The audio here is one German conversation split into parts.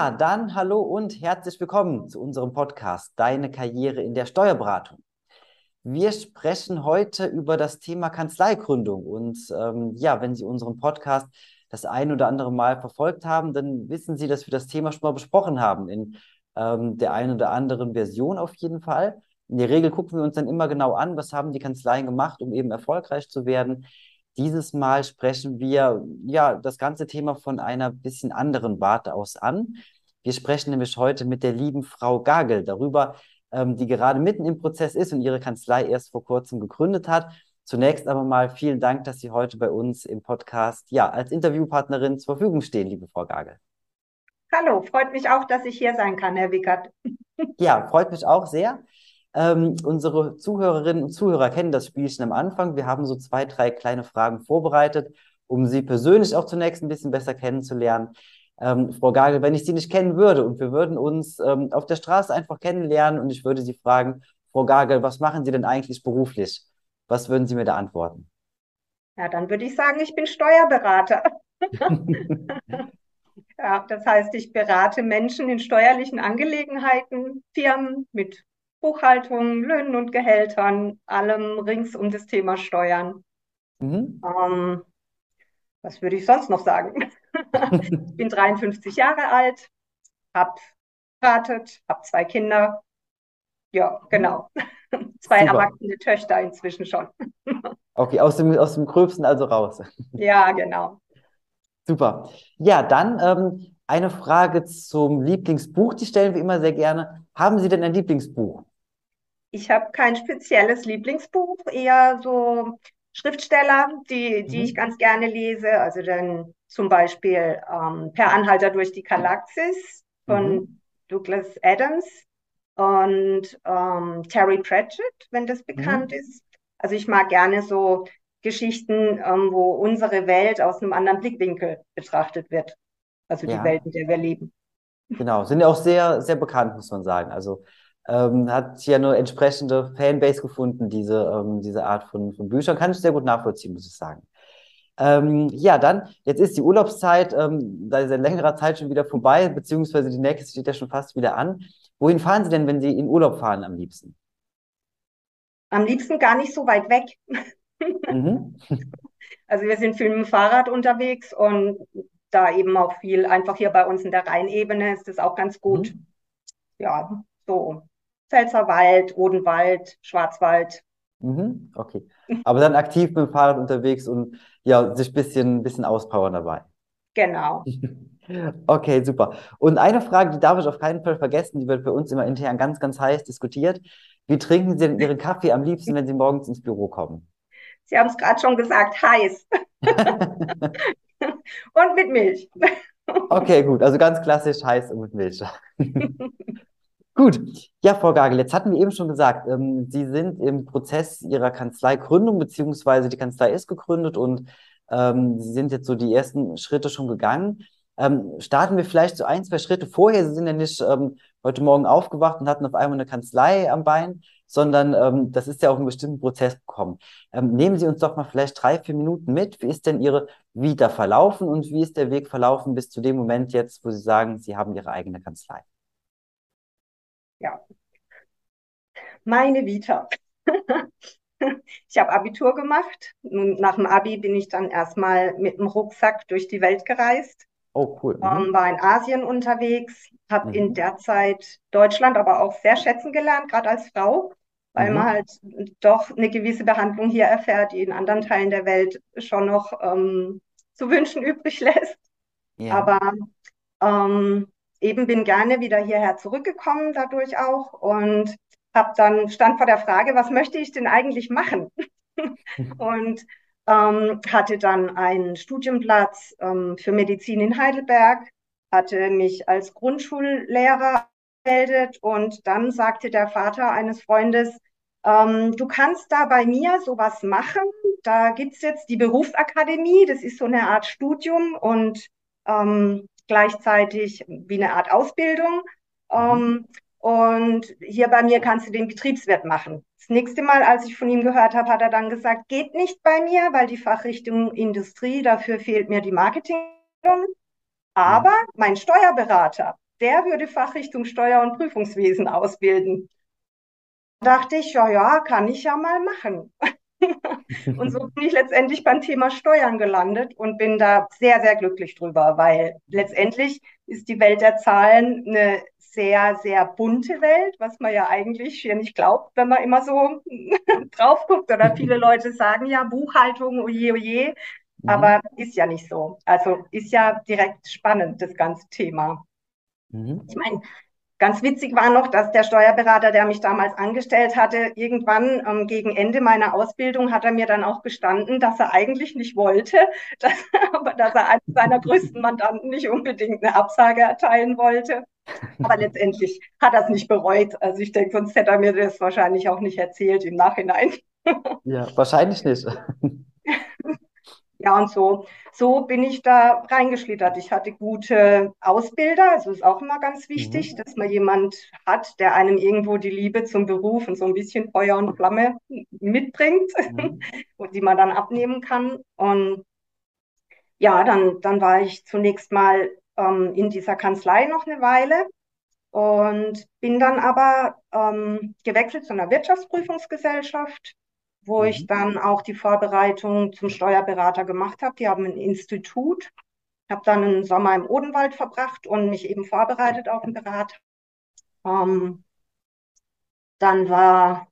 Ja, dann hallo und herzlich willkommen zu unserem Podcast Deine Karriere in der Steuerberatung. Wir sprechen heute über das Thema Kanzleigründung. Und ähm, ja, wenn Sie unseren Podcast das ein oder andere Mal verfolgt haben, dann wissen Sie, dass wir das Thema schon mal besprochen haben, in ähm, der einen oder anderen Version auf jeden Fall. In der Regel gucken wir uns dann immer genau an, was haben die Kanzleien gemacht, um eben erfolgreich zu werden. Dieses Mal sprechen wir ja das ganze Thema von einer bisschen anderen Warte aus an. Wir sprechen nämlich heute mit der lieben Frau Gagel darüber, ähm, die gerade mitten im Prozess ist und ihre Kanzlei erst vor kurzem gegründet hat. Zunächst aber mal vielen Dank, dass Sie heute bei uns im Podcast ja als Interviewpartnerin zur Verfügung stehen, liebe Frau Gagel. Hallo, freut mich auch, dass ich hier sein kann, Herr Wickert. Ja, freut mich auch sehr. Ähm, unsere Zuhörerinnen und Zuhörer kennen das Spielchen am Anfang. Wir haben so zwei, drei kleine Fragen vorbereitet, um Sie persönlich auch zunächst ein bisschen besser kennenzulernen. Ähm, Frau Gagel, wenn ich Sie nicht kennen würde und wir würden uns ähm, auf der Straße einfach kennenlernen und ich würde Sie fragen, Frau Gagel, was machen Sie denn eigentlich beruflich? Was würden Sie mir da antworten? Ja, dann würde ich sagen, ich bin Steuerberater. ja, das heißt, ich berate Menschen in steuerlichen Angelegenheiten, Firmen mit Buchhaltung, Löhnen und Gehältern, allem rings um das Thema Steuern. Mhm. Ähm, was würde ich sonst noch sagen? ich bin 53 Jahre alt, habe heiratet, habe zwei Kinder. Ja, genau. zwei Super. erwachsene Töchter inzwischen schon. okay, aus dem, aus dem Gröbsten also raus. ja, genau. Super. Ja, dann ähm, eine Frage zum Lieblingsbuch, die stellen wir immer sehr gerne. Haben Sie denn ein Lieblingsbuch? Ich habe kein spezielles Lieblingsbuch, eher so Schriftsteller, die, die mhm. ich ganz gerne lese. Also dann zum Beispiel ähm, Per Anhalter durch die Galaxis von mhm. Douglas Adams und ähm, Terry Pratchett, wenn das bekannt mhm. ist. Also ich mag gerne so Geschichten, ähm, wo unsere Welt aus einem anderen Blickwinkel betrachtet wird. Also die ja. Welt, in der wir leben. Genau, sind ja auch sehr, sehr bekannt, muss man sagen. Also ähm, hat ja eine entsprechende Fanbase gefunden, diese, ähm, diese Art von, von Büchern. Kann ich sehr gut nachvollziehen, muss ich sagen. Ähm, ja, dann, jetzt ist die Urlaubszeit, ähm, da ist seit längerer Zeit schon wieder vorbei, beziehungsweise die nächste steht ja schon fast wieder an. Wohin fahren Sie denn, wenn Sie in Urlaub fahren am liebsten? Am liebsten gar nicht so weit weg. Mhm. Also wir sind viel mit dem Fahrrad unterwegs und da eben auch viel einfach hier bei uns in der Rheinebene ist das auch ganz gut. Mhm. Ja, so Pfälzerwald, Odenwald, Schwarzwald. Mhm, okay. Aber dann aktiv mit dem Fahrrad unterwegs und ja, sich ein bisschen, bisschen auspowern dabei. Genau. Okay, super. Und eine Frage, die darf ich auf keinen Fall vergessen, die wird bei uns immer intern ganz, ganz heiß diskutiert. Wie trinken Sie denn Ihren Kaffee am liebsten, wenn Sie morgens ins Büro kommen? Sie haben es gerade schon gesagt, heiß. und mit Milch. Okay, gut. Also ganz klassisch heiß und mit Milch. Gut, ja, Frau Gagel, jetzt hatten wir eben schon gesagt, ähm, Sie sind im Prozess Ihrer Kanzleigründung, beziehungsweise die Kanzlei ist gegründet und ähm, Sie sind jetzt so die ersten Schritte schon gegangen. Ähm, starten wir vielleicht so ein, zwei Schritte vorher. Sie sind ja nicht ähm, heute Morgen aufgewacht und hatten auf einmal eine Kanzlei am Bein, sondern ähm, das ist ja auch einen bestimmten Prozess gekommen. Ähm, nehmen Sie uns doch mal vielleicht drei, vier Minuten mit. Wie ist denn Ihre Vita verlaufen und wie ist der Weg verlaufen bis zu dem Moment jetzt, wo Sie sagen, Sie haben Ihre eigene Kanzlei? Ja, meine Vita. ich habe Abitur gemacht. Nach dem Abi bin ich dann erstmal mit dem Rucksack durch die Welt gereist. Oh, cool. Mhm. Ähm, war in Asien unterwegs, habe mhm. in der Zeit Deutschland aber auch sehr schätzen gelernt, gerade als Frau, weil mhm. man halt doch eine gewisse Behandlung hier erfährt, die in anderen Teilen der Welt schon noch ähm, zu wünschen übrig lässt. Ja. Aber ähm, eben bin gerne wieder hierher zurückgekommen dadurch auch und habe dann stand vor der Frage, was möchte ich denn eigentlich machen? und ähm, hatte dann einen Studienplatz ähm, für Medizin in Heidelberg, hatte mich als Grundschullehrer gemeldet und dann sagte der Vater eines Freundes, ähm, du kannst da bei mir sowas machen. Da gibt's jetzt die Berufsakademie, das ist so eine Art Studium und ähm, gleichzeitig wie eine Art Ausbildung. Mhm. Ähm, und hier bei mir kannst du den Betriebswirt machen. Das nächste Mal, als ich von ihm gehört habe, hat er dann gesagt, geht nicht bei mir, weil die Fachrichtung Industrie, dafür fehlt mir die Marketing. Aber mhm. mein Steuerberater, der würde Fachrichtung Steuer- und Prüfungswesen ausbilden. Da dachte ich, ja, ja, kann ich ja mal machen. Und so bin ich letztendlich beim Thema Steuern gelandet und bin da sehr, sehr glücklich drüber, weil letztendlich ist die Welt der Zahlen eine sehr, sehr bunte Welt, was man ja eigentlich hier nicht glaubt, wenn man immer so drauf guckt. Oder viele Leute sagen ja Buchhaltung, oje, oje. Mhm. Aber ist ja nicht so. Also ist ja direkt spannend, das ganze Thema. Mhm. Ich meine, Ganz witzig war noch, dass der Steuerberater, der mich damals angestellt hatte, irgendwann ähm, gegen Ende meiner Ausbildung hat er mir dann auch gestanden, dass er eigentlich nicht wollte, dass, aber dass er einem seiner größten Mandanten nicht unbedingt eine Absage erteilen wollte. Aber letztendlich hat er es nicht bereut. Also ich denke, sonst hätte er mir das wahrscheinlich auch nicht erzählt im Nachhinein. Ja, wahrscheinlich nicht. Ja, und so, so bin ich da reingeschlittert. Ich hatte gute Ausbilder, also ist auch immer ganz wichtig, mhm. dass man jemand hat, der einem irgendwo die Liebe zum Beruf und so ein bisschen Feuer und Flamme mitbringt mhm. und die man dann abnehmen kann. Und ja, dann, dann war ich zunächst mal ähm, in dieser Kanzlei noch eine Weile und bin dann aber ähm, gewechselt zu einer Wirtschaftsprüfungsgesellschaft wo mhm. ich dann auch die Vorbereitung zum Steuerberater gemacht habe. Die haben ein Institut. Ich habe dann einen Sommer im Odenwald verbracht und mich eben vorbereitet auf den Berater. Ähm, dann war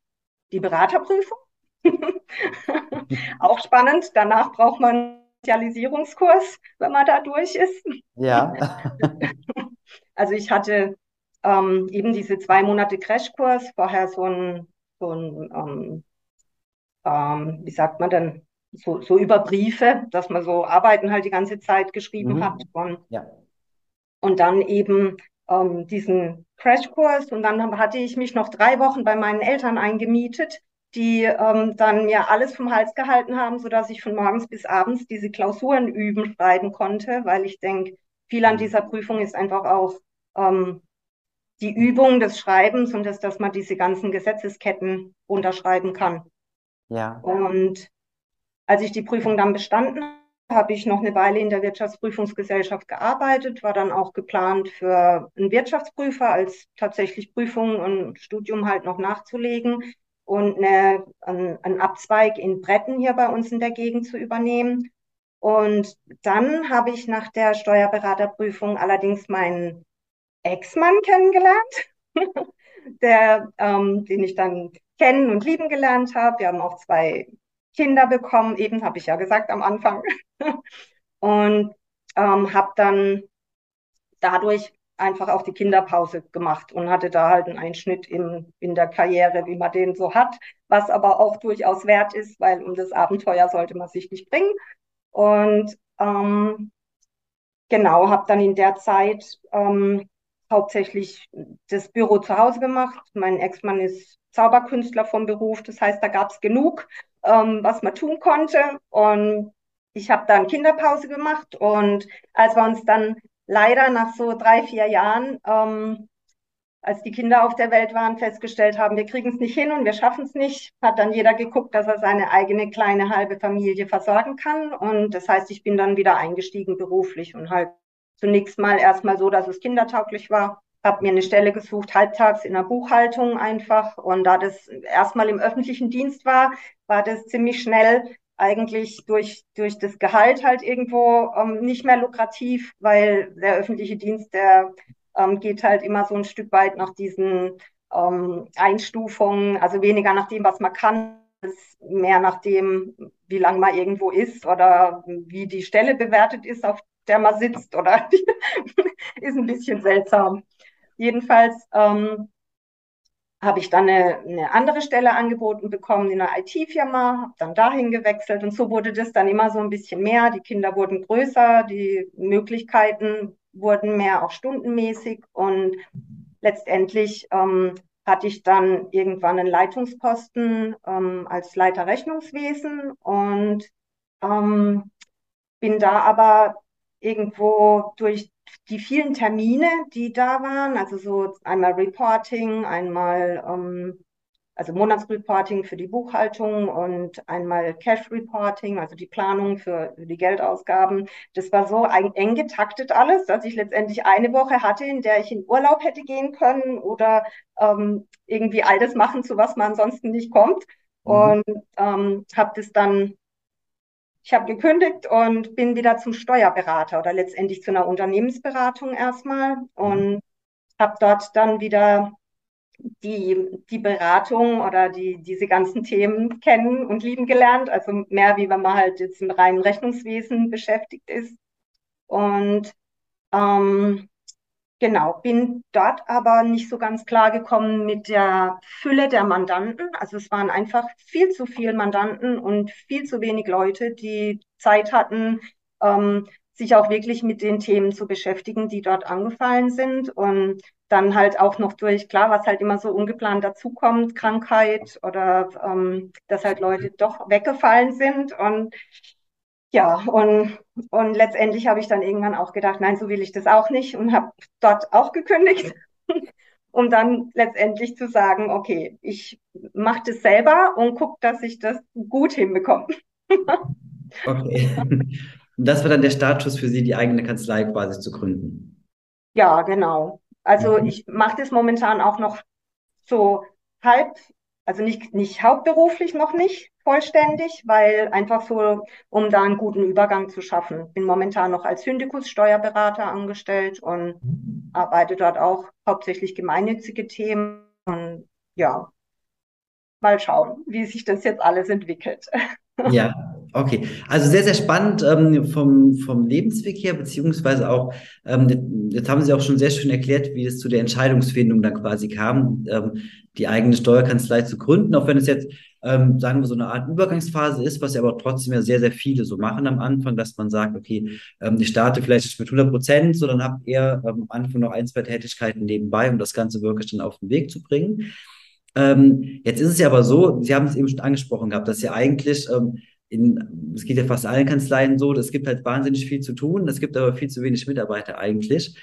die Beraterprüfung. auch spannend. Danach braucht man einen Spezialisierungskurs, wenn man da durch ist. Ja. also ich hatte ähm, eben diese zwei Monate Crashkurs, vorher so ein, so ein ähm, ähm, wie sagt man denn, so, so über Briefe, dass man so Arbeiten halt die ganze Zeit geschrieben mhm. hat. Und, ja. und dann eben ähm, diesen Crashkurs und dann hatte ich mich noch drei Wochen bei meinen Eltern eingemietet, die ähm, dann mir alles vom Hals gehalten haben, sodass ich von morgens bis abends diese Klausuren üben, schreiben konnte, weil ich denke, viel an mhm. dieser Prüfung ist einfach auch ähm, die Übung des Schreibens und das, dass man diese ganzen Gesetzesketten unterschreiben kann. Ja. Und als ich die Prüfung dann bestanden habe, habe ich noch eine Weile in der Wirtschaftsprüfungsgesellschaft gearbeitet, war dann auch geplant für einen Wirtschaftsprüfer als tatsächlich Prüfung und Studium halt noch nachzulegen und eine, ein, einen Abzweig in Bretten hier bei uns in der Gegend zu übernehmen. Und dann habe ich nach der Steuerberaterprüfung allerdings meinen Ex-Mann kennengelernt, der, ähm, den ich dann kennen und lieben gelernt habe. Wir haben auch zwei Kinder bekommen, eben habe ich ja gesagt am Anfang. und ähm, habe dann dadurch einfach auch die Kinderpause gemacht und hatte da halt einen Einschnitt in, in der Karriere, wie man den so hat, was aber auch durchaus wert ist, weil um das Abenteuer sollte man sich nicht bringen. Und ähm, genau, habe dann in der Zeit ähm, hauptsächlich das Büro zu Hause gemacht. Mein Ex-Mann ist Zauberkünstler vom Beruf. Das heißt, da gab es genug, ähm, was man tun konnte. Und ich habe dann Kinderpause gemacht. Und als wir uns dann leider nach so drei, vier Jahren, ähm, als die Kinder auf der Welt waren, festgestellt haben, wir kriegen es nicht hin und wir schaffen es nicht, hat dann jeder geguckt, dass er seine eigene kleine halbe Familie versorgen kann. Und das heißt, ich bin dann wieder eingestiegen beruflich und halt zunächst mal erstmal so, dass es kindertauglich war habe mir eine Stelle gesucht, halbtags in der Buchhaltung einfach. Und da das erstmal im öffentlichen Dienst war, war das ziemlich schnell eigentlich durch, durch das Gehalt halt irgendwo ähm, nicht mehr lukrativ, weil der öffentliche Dienst, der ähm, geht halt immer so ein Stück weit nach diesen ähm, Einstufungen, also weniger nach dem, was man kann, mehr nach dem, wie lange man irgendwo ist oder wie die Stelle bewertet ist, auf der man sitzt oder ist ein bisschen seltsam. Jedenfalls ähm, habe ich dann eine, eine, andere Stelle angeboten bekommen in einer IT-Firma, habe dann dahin gewechselt und so wurde das dann immer so ein bisschen mehr. Die Kinder wurden größer, die Möglichkeiten wurden mehr auch stundenmäßig und letztendlich ähm, hatte ich dann irgendwann einen Leitungsposten ähm, als Leiter Rechnungswesen und ähm, bin da aber irgendwo durch die vielen Termine, die da waren, also so einmal Reporting, einmal ähm, also Monatsreporting für die Buchhaltung und einmal Cash Reporting, also die Planung für die Geldausgaben. Das war so eng getaktet alles, dass ich letztendlich eine Woche hatte, in der ich in Urlaub hätte gehen können oder ähm, irgendwie all das machen, zu was man ansonsten nicht kommt. Mhm. Und ähm, habe das dann ich habe gekündigt und bin wieder zum Steuerberater oder letztendlich zu einer Unternehmensberatung erstmal und habe dort dann wieder die, die Beratung oder die, diese ganzen Themen kennen und lieben gelernt. Also mehr wie wenn man halt jetzt im reinen Rechnungswesen beschäftigt ist. Und ähm, genau, bin dort aber nicht so ganz klar gekommen mit der Fülle der Mandanten. Also es waren einfach viel zu viele Mandanten und viel zu wenig Leute, die Zeit hatten, ähm, sich auch wirklich mit den Themen zu beschäftigen, die dort angefallen sind. Und dann halt auch noch durch, klar, was halt immer so ungeplant dazukommt, Krankheit oder ähm, dass halt Leute doch weggefallen sind. Und ja, und, und letztendlich habe ich dann irgendwann auch gedacht, nein, so will ich das auch nicht und habe dort auch gekündigt, um dann letztendlich zu sagen, okay, ich mache das selber und gucke, dass ich das gut hinbekomme. okay. Das war dann der Startschuss für Sie, die eigene Kanzlei quasi zu gründen. Ja, genau. Also mhm. ich mache das momentan auch noch so halb, also nicht, nicht hauptberuflich noch nicht vollständig, weil einfach so, um da einen guten Übergang zu schaffen. Bin momentan noch als Syndikus Steuerberater angestellt und arbeite dort auch hauptsächlich gemeinnützige Themen und ja, mal schauen, wie sich das jetzt alles entwickelt. Ja, okay. Also sehr, sehr spannend ähm, vom, vom Lebensweg her, beziehungsweise auch, ähm, jetzt haben Sie auch schon sehr schön erklärt, wie es zu der Entscheidungsfindung dann quasi kam, ähm, die eigene Steuerkanzlei zu gründen, auch wenn es jetzt, ähm, sagen wir, so eine Art Übergangsphase ist, was ja aber trotzdem ja sehr, sehr viele so machen am Anfang, dass man sagt, okay, ähm, ich starte vielleicht mit 100 Prozent, sondern habe eher ähm, am Anfang noch ein, zwei Tätigkeiten nebenbei, um das Ganze wirklich dann auf den Weg zu bringen. Jetzt ist es ja aber so, Sie haben es eben schon angesprochen gehabt, dass ja eigentlich in, es geht ja fast allen Kanzleien so, es gibt halt wahnsinnig viel zu tun, es gibt aber viel zu wenig Mitarbeiter eigentlich.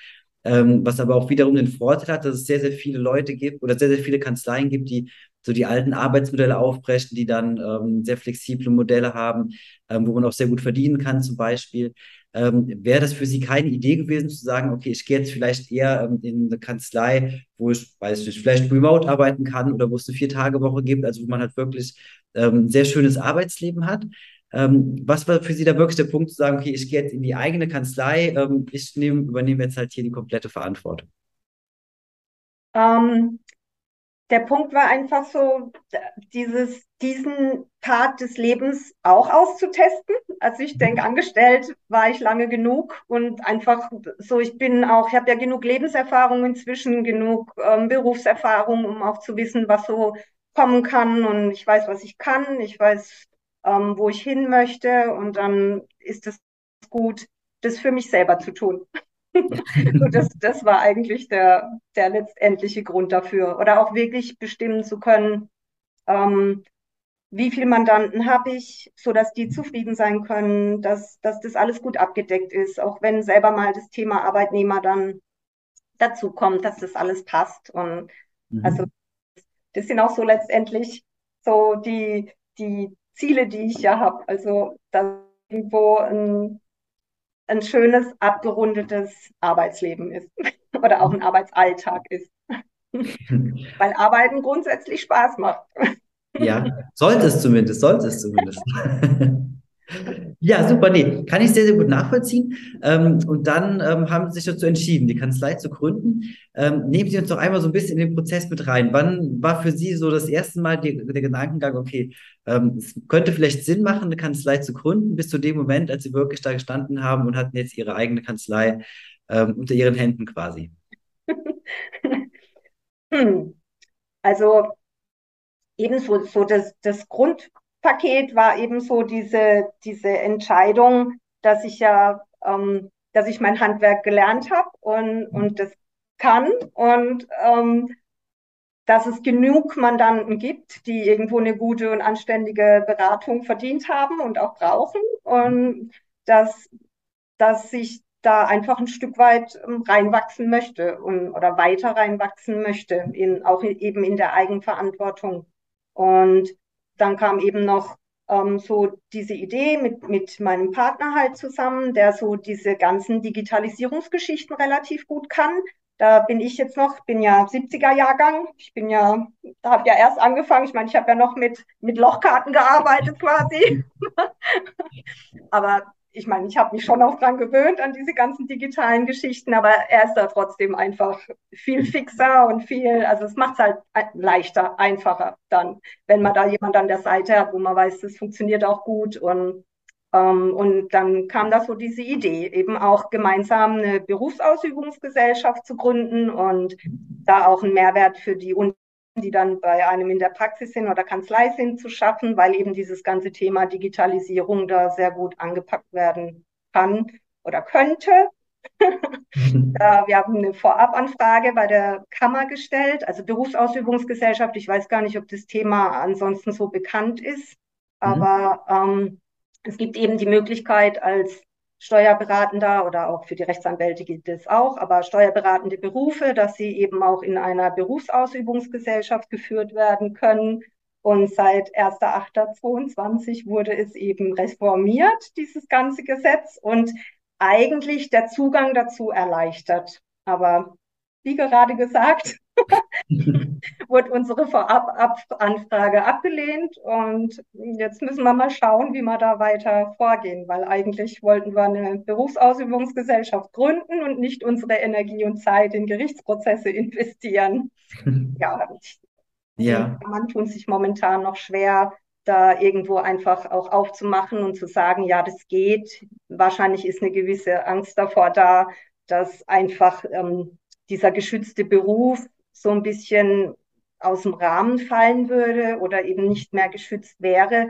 Ähm, was aber auch wiederum den Vorteil hat, dass es sehr, sehr viele Leute gibt oder sehr, sehr viele Kanzleien gibt, die so die alten Arbeitsmodelle aufbrechen, die dann ähm, sehr flexible Modelle haben, ähm, wo man auch sehr gut verdienen kann zum Beispiel. Ähm, Wäre das für Sie keine Idee gewesen, zu sagen, okay, ich gehe jetzt vielleicht eher ähm, in eine Kanzlei, wo ich, weiß nicht, vielleicht remote arbeiten kann oder wo es eine Vier-Tage-Woche gibt, also wo man halt wirklich ähm, ein sehr schönes Arbeitsleben hat? Ähm, was war für Sie da wirklich der Punkt zu sagen, okay, ich gehe jetzt in die eigene Kanzlei, ähm, ich nehm, übernehme jetzt halt hier die komplette Verantwortung? Ähm, der Punkt war einfach so, dieses, diesen Part des Lebens auch auszutesten. Also ich denke, mhm. angestellt war ich lange genug und einfach so, ich bin auch, ich habe ja genug Lebenserfahrung inzwischen, genug ähm, Berufserfahrung, um auch zu wissen, was so kommen kann und ich weiß, was ich kann, ich weiß, ähm, wo ich hin möchte und dann ist es gut, das für mich selber zu tun. so, das, das war eigentlich der, der letztendliche Grund dafür. Oder auch wirklich bestimmen zu können, ähm, wie viele Mandanten habe ich, so dass die zufrieden sein können, dass, dass das alles gut abgedeckt ist, auch wenn selber mal das Thema Arbeitnehmer dann dazu kommt, dass das alles passt. Und mhm. also das sind auch so letztendlich so die, die Ziele, die ich ja habe. Also dass irgendwo ein ein schönes, abgerundetes Arbeitsleben ist oder auch ein Arbeitsalltag ist. Weil Arbeiten grundsätzlich Spaß macht. Ja, sollte es zumindest, sollte es zumindest. Ja, super, nee, kann ich sehr, sehr gut nachvollziehen. Ähm, und dann ähm, haben Sie sich dazu entschieden, die Kanzlei zu gründen. Ähm, nehmen Sie uns doch einmal so ein bisschen in den Prozess mit rein. Wann war für Sie so das erste Mal die, der Gedankengang, okay, ähm, es könnte vielleicht Sinn machen, eine Kanzlei zu gründen, bis zu dem Moment, als Sie wirklich da gestanden haben und hatten jetzt Ihre eigene Kanzlei ähm, unter Ihren Händen quasi? hm. Also ebenso so das, das Grund, Paket war eben so diese, diese Entscheidung, dass ich ja, ähm, dass ich mein Handwerk gelernt habe und, und das kann und ähm, dass es genug Mandanten gibt, die irgendwo eine gute und anständige Beratung verdient haben und auch brauchen und dass, dass ich da einfach ein Stück weit ähm, reinwachsen möchte und, oder weiter reinwachsen möchte, in, auch eben in der Eigenverantwortung. Und dann kam eben noch ähm, so diese Idee mit, mit meinem Partner halt zusammen, der so diese ganzen Digitalisierungsgeschichten relativ gut kann. Da bin ich jetzt noch, bin ja 70er Jahrgang. Ich bin ja, da habe ja erst angefangen. Ich meine, ich habe ja noch mit, mit Lochkarten gearbeitet quasi. Aber ich meine, ich habe mich schon auch dran gewöhnt an diese ganzen digitalen Geschichten, aber er ist da trotzdem einfach viel fixer und viel, also es macht es halt leichter, einfacher dann, wenn man da jemand an der Seite hat, wo man weiß, das funktioniert auch gut und ähm, und dann kam da so diese Idee, eben auch gemeinsam eine Berufsausübungsgesellschaft zu gründen und da auch einen Mehrwert für die Unternehmen die dann bei einem in der Praxis sind oder Kanzlei sind, zu schaffen, weil eben dieses ganze Thema Digitalisierung da sehr gut angepackt werden kann oder könnte. wir haben eine Vorabanfrage bei der Kammer gestellt, also Berufsausübungsgesellschaft. Ich weiß gar nicht, ob das Thema ansonsten so bekannt ist, mhm. aber ähm, es gibt eben die Möglichkeit als Steuerberatender oder auch für die Rechtsanwälte gilt das auch, aber steuerberatende Berufe, dass sie eben auch in einer Berufsausübungsgesellschaft geführt werden können. Und seit 1.8.22 wurde es eben reformiert, dieses ganze Gesetz, und eigentlich der Zugang dazu erleichtert. Aber wie gerade gesagt, wurde unsere Vorabanfrage abgelehnt und jetzt müssen wir mal schauen, wie wir da weiter vorgehen, weil eigentlich wollten wir eine Berufsausübungsgesellschaft gründen und nicht unsere Energie und Zeit in Gerichtsprozesse investieren. ja, ja. man tun sich momentan noch schwer, da irgendwo einfach auch aufzumachen und zu sagen, ja, das geht. Wahrscheinlich ist eine gewisse Angst davor da, dass einfach ähm, dieser geschützte Beruf so ein bisschen aus dem Rahmen fallen würde oder eben nicht mehr geschützt wäre.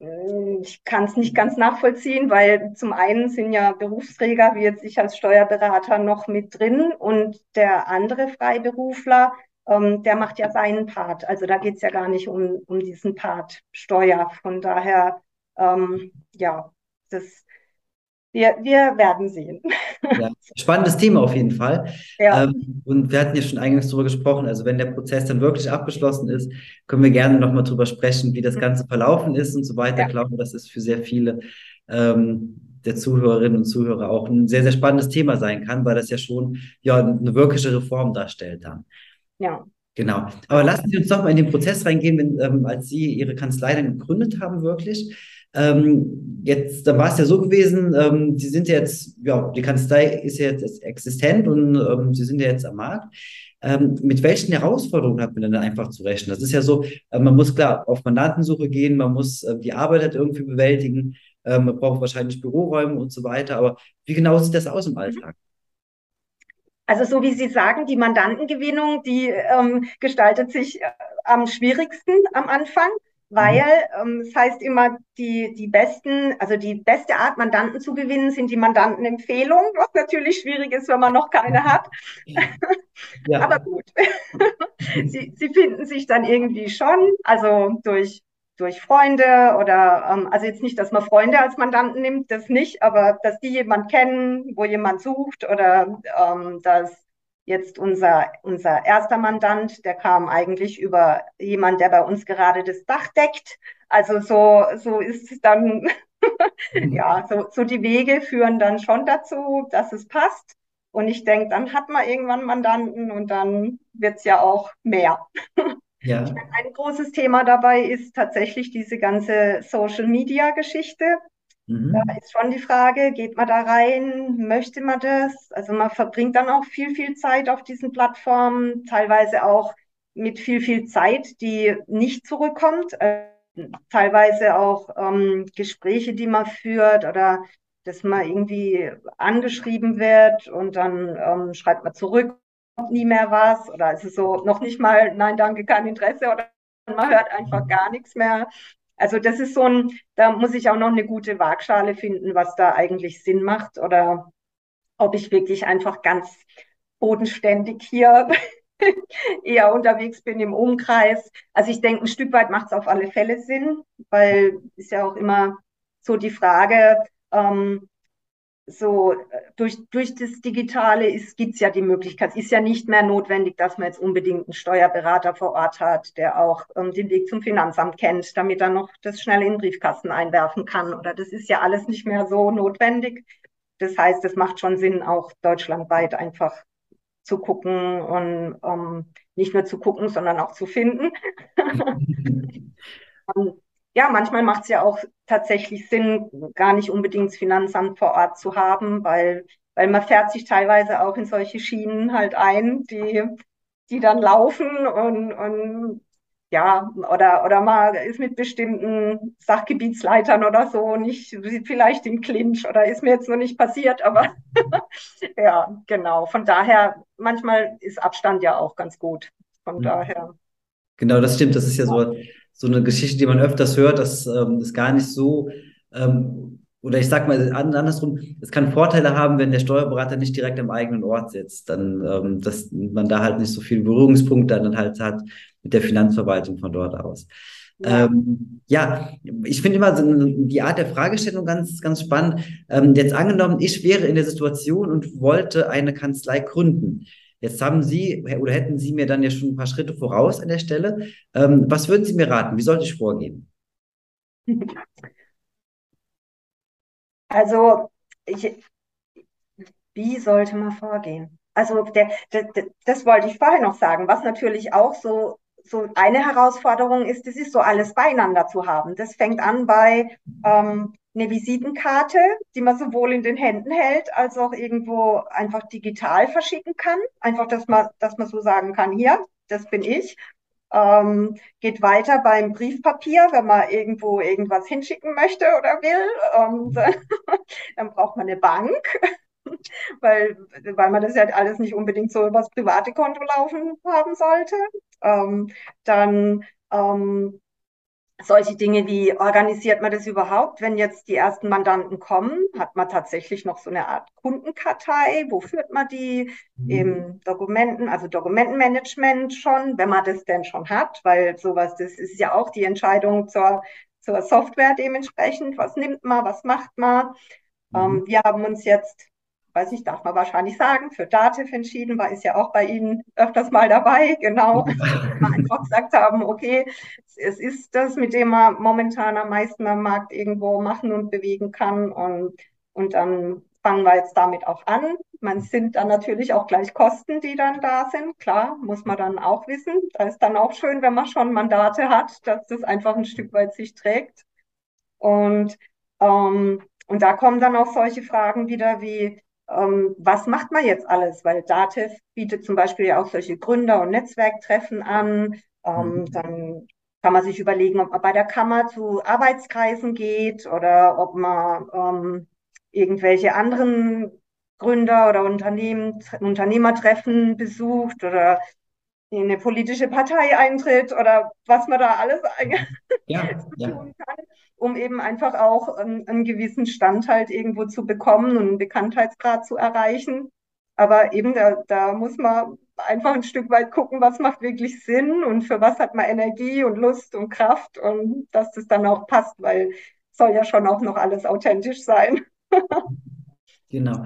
Hm, ich kann es nicht ganz nachvollziehen, weil zum einen sind ja Berufsträger wie jetzt ich als Steuerberater noch mit drin und der andere Freiberufler, ähm, der macht ja seinen Part. Also da geht es ja gar nicht um, um diesen Part Steuer. Von daher, ähm, ja, das wir, wir werden sehen. Ja, spannendes Thema auf jeden Fall. Ja. Ähm, und wir hatten ja schon eingangs darüber gesprochen, also wenn der Prozess dann wirklich abgeschlossen ist, können wir gerne nochmal darüber sprechen, wie das mhm. Ganze verlaufen ist und so weiter. Ja. Ich glaube, das ist für sehr viele ähm, der Zuhörerinnen und Zuhörer auch ein sehr, sehr spannendes Thema sein kann, weil das ja schon ja, eine wirkliche Reform darstellt dann. Ja. Genau. Aber lassen Sie uns doch mal in den Prozess reingehen, wenn, ähm, als Sie Ihre Kanzlei dann gegründet haben, wirklich. Ähm, jetzt, da war es ja so gewesen, ähm, Sie sind jetzt, ja, die Kanzlei ist jetzt existent und ähm, Sie sind ja jetzt am Markt. Ähm, mit welchen Herausforderungen hat man denn einfach zu rechnen? Das ist ja so, äh, man muss klar auf Mandantensuche gehen, man muss äh, die Arbeit halt irgendwie bewältigen, äh, man braucht wahrscheinlich Büroräume und so weiter. Aber wie genau sieht das aus im Alltag? Also so wie Sie sagen, die Mandantengewinnung, die ähm, gestaltet sich äh, am schwierigsten am Anfang weil mhm. ähm, es heißt immer, die, die besten, also die beste Art, Mandanten zu gewinnen, sind die Mandantenempfehlungen, was natürlich schwierig ist, wenn man noch keine hat. Ja. Aber gut, sie, sie finden sich dann irgendwie schon, also durch, durch Freunde oder, ähm, also jetzt nicht, dass man Freunde als Mandanten nimmt, das nicht, aber dass die jemand kennen, wo jemand sucht oder ähm, dass Jetzt unser, unser erster Mandant, der kam eigentlich über jemand, der bei uns gerade das Dach deckt. Also so, so ist es dann, ja, so, so die Wege führen dann schon dazu, dass es passt. Und ich denke, dann hat man irgendwann Mandanten und dann wird es ja auch mehr. Ja. Ein großes Thema dabei ist tatsächlich diese ganze Social-Media-Geschichte. Mhm. Da ist schon die Frage, geht man da rein, möchte man das? Also man verbringt dann auch viel, viel Zeit auf diesen Plattformen, teilweise auch mit viel, viel Zeit, die nicht zurückkommt. Äh, teilweise auch ähm, Gespräche, die man führt oder dass man irgendwie angeschrieben wird und dann ähm, schreibt man zurück, nie mehr was oder ist es so noch nicht mal, nein, danke, kein Interesse oder man hört einfach gar nichts mehr. Also das ist so ein, da muss ich auch noch eine gute Waagschale finden, was da eigentlich Sinn macht oder ob ich wirklich einfach ganz bodenständig hier eher unterwegs bin im Umkreis. Also ich denke, ein Stück weit macht es auf alle Fälle Sinn, weil ist ja auch immer so die Frage, ähm, so äh, durch, durch das Digitale gibt es ja die Möglichkeit, es ist ja nicht mehr notwendig, dass man jetzt unbedingt einen Steuerberater vor Ort hat, der auch ähm, den Weg zum Finanzamt kennt, damit er noch das schnell in den Briefkasten einwerfen kann. Oder das ist ja alles nicht mehr so notwendig. Das heißt, es macht schon Sinn, auch deutschlandweit einfach zu gucken und ähm, nicht nur zu gucken, sondern auch zu finden. und ja, manchmal macht es ja auch tatsächlich Sinn, gar nicht unbedingt das Finanzamt vor Ort zu haben, weil, weil man fährt sich teilweise auch in solche Schienen halt ein, die, die dann laufen und, und ja, oder, oder man ist mit bestimmten Sachgebietsleitern oder so nicht, vielleicht im Clinch oder ist mir jetzt noch nicht passiert, aber ja, genau. Von daher, manchmal ist Abstand ja auch ganz gut. Von ja. daher. Genau, das stimmt. Das ist ja so so eine Geschichte, die man öfters hört, dass ähm, das gar nicht so, ähm, oder ich sag mal andersrum, es kann Vorteile haben, wenn der Steuerberater nicht direkt am eigenen Ort sitzt, dann, ähm, dass man da halt nicht so viele Berührungspunkte dann halt hat mit der Finanzverwaltung von dort aus. Ja, ähm, ja ich finde immer so die Art der Fragestellung ganz, ganz spannend. Ähm, jetzt angenommen, ich wäre in der Situation und wollte eine Kanzlei gründen. Jetzt haben Sie oder hätten Sie mir dann ja schon ein paar Schritte voraus an der Stelle. Ähm, was würden Sie mir raten? Wie sollte ich vorgehen? Also, ich, wie sollte man vorgehen? Also, der, der, der, das wollte ich vorher noch sagen. Was natürlich auch so, so eine Herausforderung ist, das ist so alles beieinander zu haben. Das fängt an bei ähm, eine Visitenkarte, die man sowohl in den Händen hält, als auch irgendwo einfach digital verschicken kann. Einfach, dass man, dass man so sagen kann, hier, das bin ich. Ähm, geht weiter beim Briefpapier, wenn man irgendwo irgendwas hinschicken möchte oder will. Und, äh, dann braucht man eine Bank, weil, weil man das ja alles nicht unbedingt so übers private Konto laufen haben sollte. Ähm, dann ähm, solche Dinge wie, organisiert man das überhaupt, wenn jetzt die ersten Mandanten kommen? Hat man tatsächlich noch so eine Art Kundenkartei? Wo führt man die? Mhm. Im Dokumenten, also Dokumentenmanagement schon, wenn man das denn schon hat, weil sowas, das ist ja auch die Entscheidung zur, zur Software dementsprechend. Was nimmt man, was macht man? Mhm. Ähm, wir haben uns jetzt weiß ich, darf man wahrscheinlich sagen, für Dativ entschieden, war ist ja auch bei Ihnen öfters mal dabei, genau. einfach gesagt haben, okay, es ist das, mit dem man momentan am meisten am Markt irgendwo machen und bewegen kann. Und, und dann fangen wir jetzt damit auch an. Man sind dann natürlich auch gleich Kosten, die dann da sind. Klar, muss man dann auch wissen. Da ist dann auch schön, wenn man schon Mandate hat, dass das einfach ein Stück weit sich trägt. Und, ähm, und da kommen dann auch solche Fragen wieder wie, ähm, was macht man jetzt alles? Weil Dativ bietet zum Beispiel ja auch solche Gründer- und Netzwerktreffen an. Ähm, mhm. Dann kann man sich überlegen, ob man bei der Kammer zu Arbeitskreisen geht oder ob man ähm, irgendwelche anderen Gründer oder Unternehmen, Unternehmertreffen besucht oder in eine politische Partei eintritt oder was man da alles ja, ja. tun kann um eben einfach auch einen, einen gewissen Stand halt irgendwo zu bekommen und einen Bekanntheitsgrad zu erreichen. Aber eben da, da muss man einfach ein Stück weit gucken, was macht wirklich Sinn und für was hat man Energie und Lust und Kraft und dass das dann auch passt, weil soll ja schon auch noch alles authentisch sein. genau.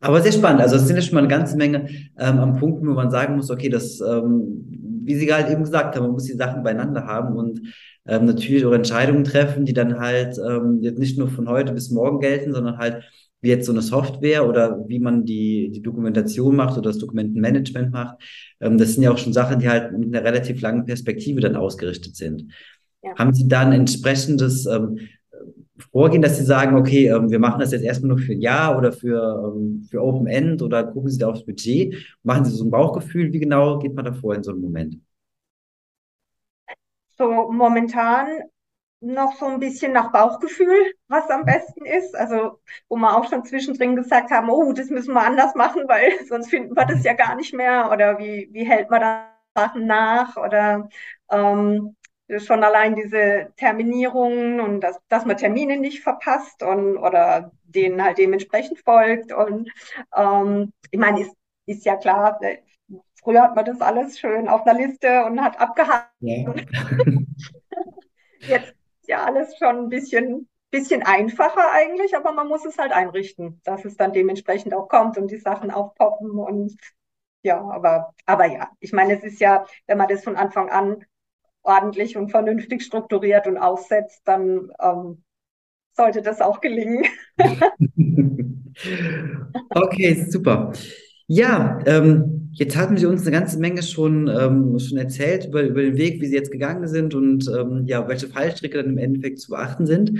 Aber sehr spannend. Also es sind ja schon mal eine ganze Menge ähm, am Punkt, wo man sagen muss, okay, das, ähm, wie Sie gerade eben gesagt haben, man muss die Sachen beieinander haben und ähm, natürlich auch Entscheidungen treffen, die dann halt ähm, jetzt nicht nur von heute bis morgen gelten, sondern halt wie jetzt so eine Software oder wie man die, die Dokumentation macht oder das Dokumentenmanagement macht. Ähm, das sind ja auch schon Sachen, die halt mit einer relativ langen Perspektive dann ausgerichtet sind. Ja. Haben Sie da ein entsprechendes ähm, Vorgehen, dass Sie sagen, okay, ähm, wir machen das jetzt erstmal nur für ein Jahr oder für, ähm, für Open End oder gucken Sie da aufs Budget? Machen Sie so ein Bauchgefühl? Wie genau geht man da vor in so einem Moment? so momentan noch so ein bisschen nach Bauchgefühl, was am besten ist. Also, wo wir auch schon zwischendrin gesagt haben, oh, das müssen wir anders machen, weil sonst finden wir das ja gar nicht mehr. Oder wie, wie hält man da Sachen nach? Oder ähm, schon allein diese Terminierungen und dass, dass man Termine nicht verpasst und oder denen halt dementsprechend folgt. Und ähm, ich meine, ist, ist ja klar, Früher hat man das alles schön auf einer Liste und hat abgehakt. Ja. Jetzt ist ja alles schon ein bisschen, bisschen einfacher eigentlich, aber man muss es halt einrichten, dass es dann dementsprechend auch kommt und die Sachen aufpoppen und ja, aber, aber ja, ich meine, es ist ja, wenn man das von Anfang an ordentlich und vernünftig strukturiert und aufsetzt, dann ähm, sollte das auch gelingen. okay, super. Ja, ähm, jetzt hatten Sie uns eine ganze Menge schon, ähm, schon erzählt über, über den Weg, wie Sie jetzt gegangen sind und ähm, ja, welche Fallstricke dann im Endeffekt zu beachten sind.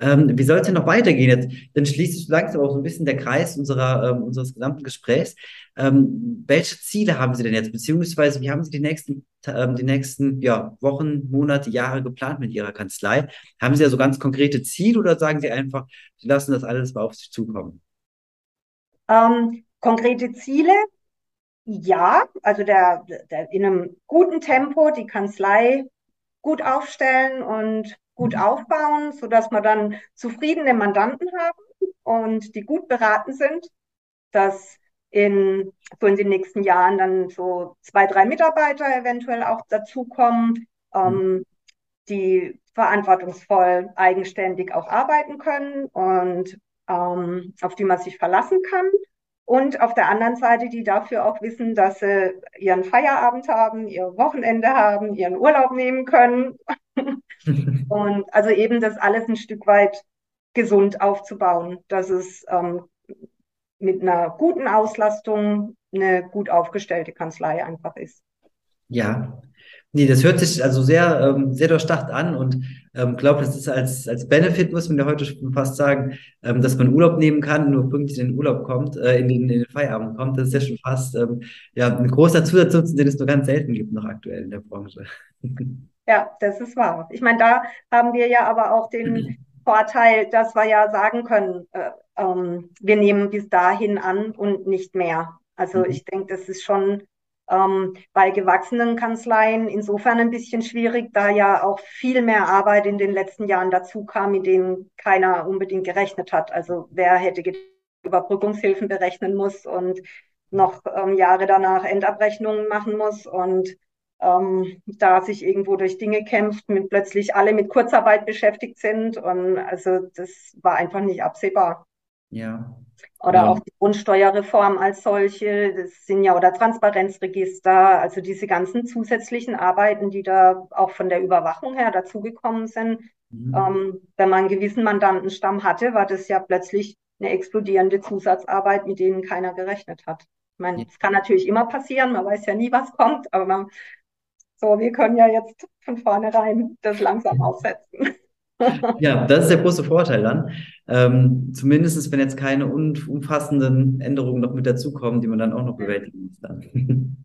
Ähm, wie soll es denn noch weitergehen? Jetzt, dann schließt sich langsam auch so ein bisschen der Kreis unserer, ähm, unseres gesamten Gesprächs. Ähm, welche Ziele haben Sie denn jetzt, beziehungsweise wie haben Sie die nächsten, ähm, die nächsten ja, Wochen, Monate, Jahre geplant mit Ihrer Kanzlei? Haben Sie ja so ganz konkrete Ziele oder sagen Sie einfach, Sie lassen das alles mal auf sich zukommen? Ähm, konkrete Ziele? Ja, also der, der in einem guten Tempo die Kanzlei gut aufstellen und gut aufbauen, sodass wir dann zufriedene Mandanten haben und die gut beraten sind, dass in so in den nächsten Jahren dann so zwei, drei Mitarbeiter eventuell auch dazukommen, ähm, mhm. die verantwortungsvoll, eigenständig auch arbeiten können und ähm, auf die man sich verlassen kann. Und auf der anderen Seite, die dafür auch wissen, dass sie ihren Feierabend haben, ihr Wochenende haben, ihren Urlaub nehmen können. und also eben das alles ein Stück weit gesund aufzubauen, dass es ähm, mit einer guten Auslastung eine gut aufgestellte Kanzlei einfach ist. Ja, nee, das hört sich also sehr, ähm, sehr durchdacht an und ähm, glaube, das ist als, als Benefit, muss man ja heute schon fast sagen, ähm, dass man Urlaub nehmen kann, nur pünktlich in den Urlaub kommt, äh, in, den, in den Feierabend kommt. Das ist ja schon fast ähm, ja, ein großer Zusatznutzen, den es nur ganz selten gibt noch aktuell in der Branche. Ja, das ist wahr. Ich meine, da haben wir ja aber auch den Vorteil, dass wir ja sagen können, äh, ähm, wir nehmen bis dahin an und nicht mehr. Also mhm. ich denke, das ist schon ähm, bei gewachsenen Kanzleien insofern ein bisschen schwierig, da ja auch viel mehr Arbeit in den letzten Jahren dazu kam, mit denen keiner unbedingt gerechnet hat. Also wer hätte Überbrückungshilfen berechnen muss und noch ähm, Jahre danach Endabrechnungen machen muss und ähm, da sich irgendwo durch Dinge kämpft, mit plötzlich alle mit Kurzarbeit beschäftigt sind. Und also das war einfach nicht absehbar. Ja. Oder ja. auch die Grundsteuerreform als solche, das sind ja oder Transparenzregister, also diese ganzen zusätzlichen Arbeiten, die da auch von der Überwachung her dazugekommen sind. Mhm. Ähm, wenn man einen gewissen Mandantenstamm hatte, war das ja plötzlich eine explodierende Zusatzarbeit, mit denen keiner gerechnet hat. Ich meine, es ja. kann natürlich immer passieren, man weiß ja nie, was kommt, aber man, so, wir können ja jetzt von vornherein das langsam aufsetzen. Ja, das ist der große Vorteil dann. Ähm, zumindest, wenn jetzt keine umfassenden Änderungen noch mit dazukommen, die man dann auch noch bewältigen muss. Dann.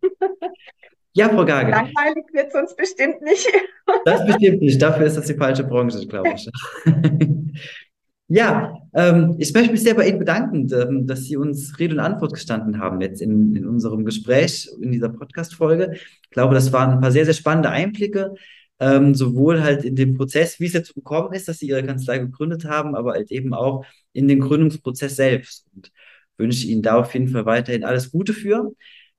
ja, Frau Gage. Langweilig wird es uns bestimmt nicht. das bestimmt nicht. Dafür ist das die falsche Branche, glaube ich. ja, ähm, ich möchte mich sehr bei Ihnen bedanken, ähm, dass Sie uns Rede und Antwort gestanden haben jetzt in, in unserem Gespräch, in dieser Podcast-Folge. Ich glaube, das waren ein paar sehr, sehr spannende Einblicke ähm, sowohl halt in dem Prozess, wie es dazu gekommen ist, dass sie ihre Kanzlei gegründet haben, aber halt eben auch in den Gründungsprozess selbst. Und wünsche Ihnen da auf jeden Fall weiterhin alles Gute für.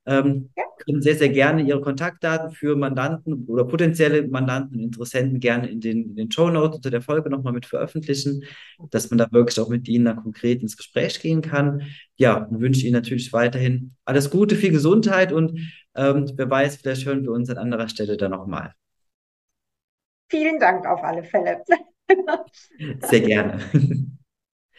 Ähm, ja. können sehr, sehr gerne Ihre Kontaktdaten für Mandanten oder potenzielle Mandanten und Interessenten gerne in den, in den Show Notes unter der Folge nochmal mit veröffentlichen, dass man da wirklich auch mit Ihnen da konkret ins Gespräch gehen kann. Ja, und wünsche Ihnen natürlich weiterhin alles Gute, viel Gesundheit und ähm, wer weiß, vielleicht hören wir uns an anderer Stelle dann nochmal. Vielen Dank auf alle Fälle. Sehr gerne.